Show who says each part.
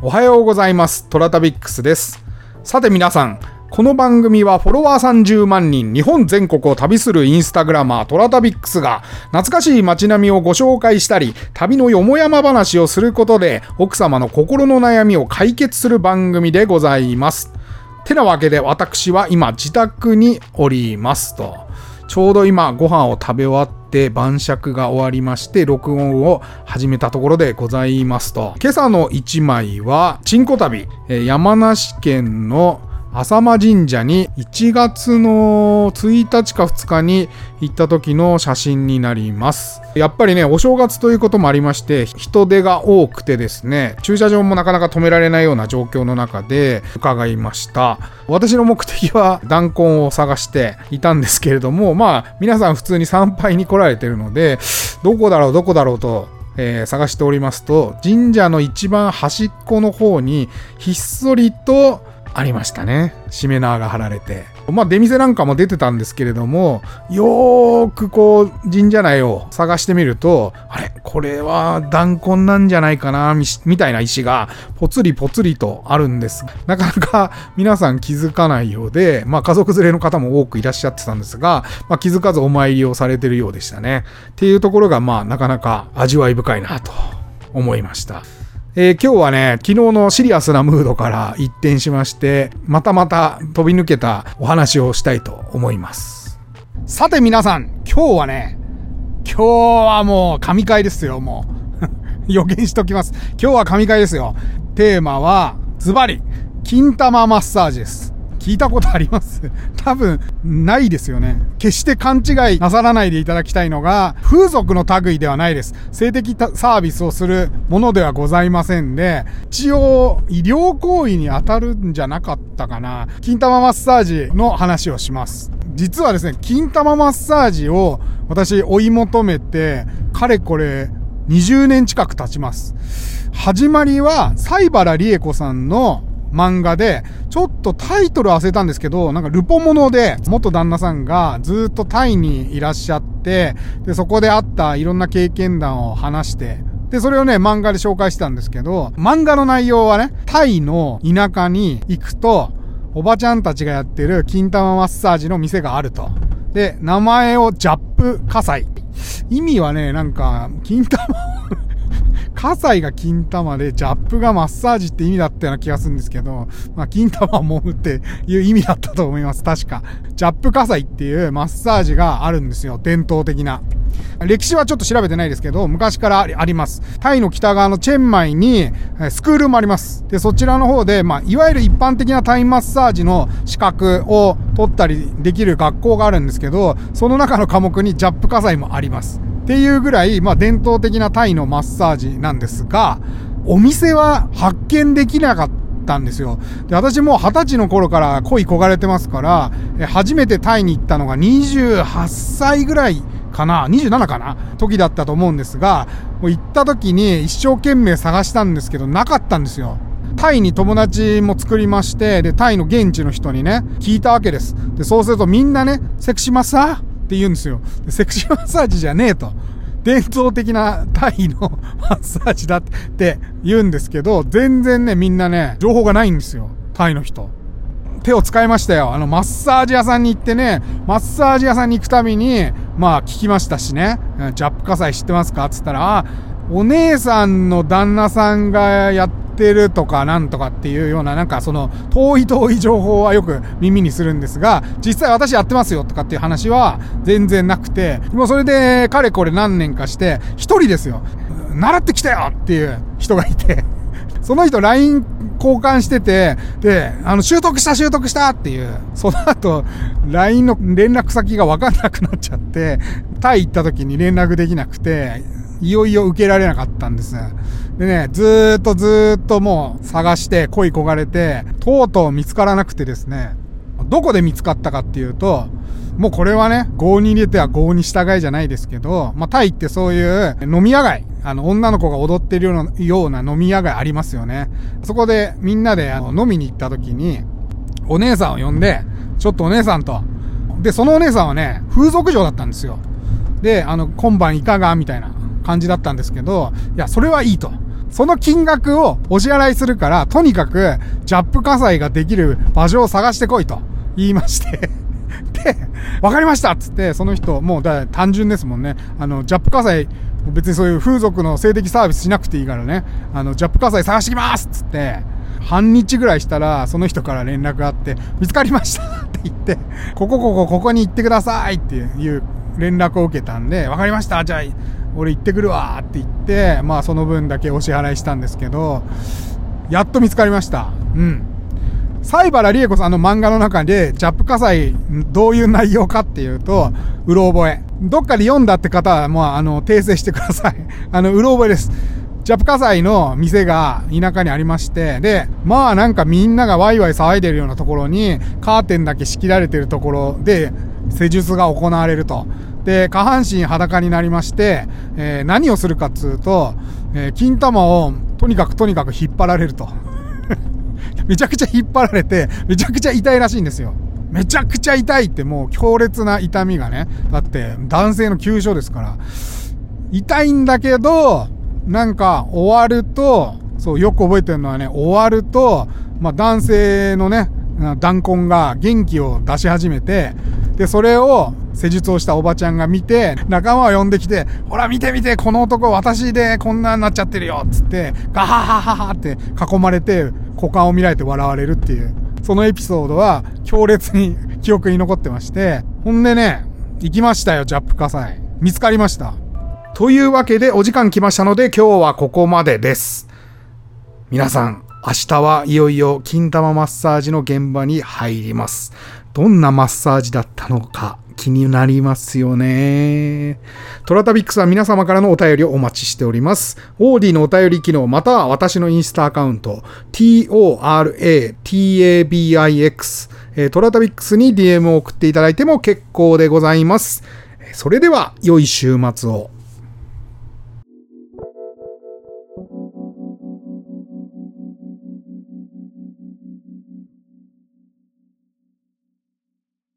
Speaker 1: おはようございます。トラタビックスです。さて皆さん、この番組はフォロワー30万人、日本全国を旅するインスタグラマートラタビックスが懐かしい街並みをご紹介したり、旅のよもやま話をすることで奥様の心の悩みを解決する番組でございます。てなわけで私は今自宅におりますと。ちょうど今ご飯を食べ終わって晩酌が終わりまして録音を始めたところでございますと。今朝の一枚は、チンコ旅、山梨県の浅間神社に1月の1日か2日に行った時の写真になります。やっぱりね、お正月ということもありまして、人手が多くてですね、駐車場もなかなか止められないような状況の中で伺いました。私の目的は弾痕を探していたんですけれども、まあ、皆さん普通に参拝に来られてるので、どこだろう、どこだろうと、えー探しておりますと、神社の一番端っこの方に、ひっそりとありましたね。しめ縄が張られて。まあ出店なんかも出てたんですけれども、よーくこう神社内を探してみると、あれこれは弾痕なんじゃないかなみたいな石がぽつりぽつりとあるんです。なかなか皆さん気づかないようで、まあ家族連れの方も多くいらっしゃってたんですが、まあ気づかずお参りをされてるようでしたね。っていうところがまあなかなか味わい深いなと思いました。えー今日はね、昨日のシリアスなムードから一転しまして、またまた飛び抜けたお話をしたいと思います。さて皆さん、今日はね、今日はもう神回ですよ、もう。予言しときます。今日は神回ですよ。テーマは、ズバリ、金玉マッサージです。聞いたことあります 多分、ないですよね。決して勘違いなさらないでいただきたいのが、風俗の類ではないです。性的サービスをするものではございませんで、一応、医療行為に当たるんじゃなかったかな。金玉マッサージの話をします。実はですね、金玉マッサージを私追い求めて、かれこれ20年近く経ちます。始まりは、西原理恵子さんの漫画で、ちょっとタイトル忘れたんですけど、なんかルポモノで、元旦那さんがずっとタイにいらっしゃって、で、そこであったいろんな経験談を話して、で、それをね、漫画で紹介してたんですけど、漫画の内容はね、タイの田舎に行くと、おばちゃんたちがやってる金玉マッサージの店があると。で、名前をジャップ火災。意味はね、なんか、金玉、火災が金玉で、ジャップがマッサージって意味だったような気がするんですけど、まあ、金玉を揉むっていう意味だったと思います。確か。ジャップ火災っていうマッサージがあるんですよ。伝統的な。歴史はちょっと調べてないですけど、昔からあります。タイの北側のチェンマイに、スクールもあります。で、そちらの方で、まあ、いわゆる一般的なタイマッサージの資格を取ったりできる学校があるんですけど、その中の科目にジャップ火災もあります。っていうぐらい、まあ、伝統的なタイのマッサージなんですが、お店は発見できなかったんですよ。で、私も二十歳の頃から恋焦がれてますから、初めてタイに行ったのが28歳ぐらいかな ?27 かな時だったと思うんですが、もう行った時に一生懸命探したんですけど、なかったんですよ。タイに友達も作りまして、で、タイの現地の人にね、聞いたわけです。で、そうするとみんなね、セクシマッサーって言うんですよ。セクシー マッサージじゃねえと。伝統的な タイの マッサージだって言うんですけど、全然ね、みんなね、情報がないんですよ。タイの人。手を使いましたよ。あの、マッサージ屋さんに行ってね、マッサージ屋さんに行くたびに、まあ、聞きましたしね、ジャップ火災知ってますか？っつったら、お姉さんの旦那さんがやっててるとかなんとかっていうような、なんかその、遠い遠い情報はよく耳にするんですが、実際私やってますよとかっていう話は全然なくて、もうそれで、かれこれ何年かして、一人ですよ。習ってきたよっていう人がいて、その人 LINE 交換してて、で、あの、習得した習得したっていう、その後、LINE の連絡先がわかんなくなっちゃって、タイ行った時に連絡できなくて、いよいよ受けられなかったんです。でね、ずーっとずーっともう探して恋焦がれて、とうとう見つからなくてですね、どこで見つかったかっていうと、もうこれはね、合に入れては合に従いじゃないですけど、まあ、タイってそういう飲み屋街、あの、女の子が踊ってるようなような飲み屋街ありますよね。そこでみんなであの飲みに行った時に、お姉さんを呼んで、ちょっとお姉さんと。で、そのお姉さんはね、風俗嬢だったんですよ。で、あの、今晩いかが？みたいな感じだったんですけど、いや、それはいいと。その金額をお支払いするから、とにかく、ジャップ火災ができる場所を探してこいと言いまして で、わかりましたっつって、その人、もうだ単純ですもんね。あの、ジャップ火災、別にそういう風俗の性的サービスしなくていいからね、あの、ジャップ火災探してきますっつって、半日ぐらいしたら、その人から連絡があって、見つかりましたって言って、ここここここに行ってくださいっていう連絡を受けたんで、わかりましたじゃあ、俺行ってくるわって言って、まあその分だけお支払いしたんですけど、やっと見つかりました。うん。西原理恵子さんの漫画の中で、ジャップ火災、どういう内容かっていうと、うろ覚え。どっかで読んだって方は、もう、あの、訂正してください。あの、うろ覚えです。ジャップ火災の店が田舎にありまして、で、まあなんかみんながワイワイ騒いでるようなところに、カーテンだけ仕切られてるところで、施術が行われると。で、下半身裸になりまして、えー、何をするかっつうと、えー、金玉をとにかくとにかく引っ張られると。めちゃくちゃ引っ張られて、めちゃくちゃ痛いらしいんですよ。めちゃくちゃ痛いってもう強烈な痛みがね。だって男性の急所ですから。痛いんだけど、なんか終わると、そう、よく覚えてるのはね、終わると、まあ男性のね、弾痕が元気を出し始めて、で、それを施術をしたおばちゃんが見て、仲間を呼んできて、ほら見て見て、この男私でこんなになっちゃってるよっつって、ガハハハハって囲まれて、股間を見られて笑われるっていう、そのエピソードは強烈に 記憶に残ってまして、ほんでね、行きましたよ、ジャップ火災。見つかりました。というわけでお時間来ましたので今日はここまでです。皆さん、明日はいよいよ金玉マッサージの現場に入ります。どんなマッサージだったのか気になりますよね。トラタビックスは皆様からのお便りをお待ちしております。オーディのお便り機能または私のインスタアカウント toratabix トラタビックスに DM を送っていただいても結構でございます。それでは良い週末を。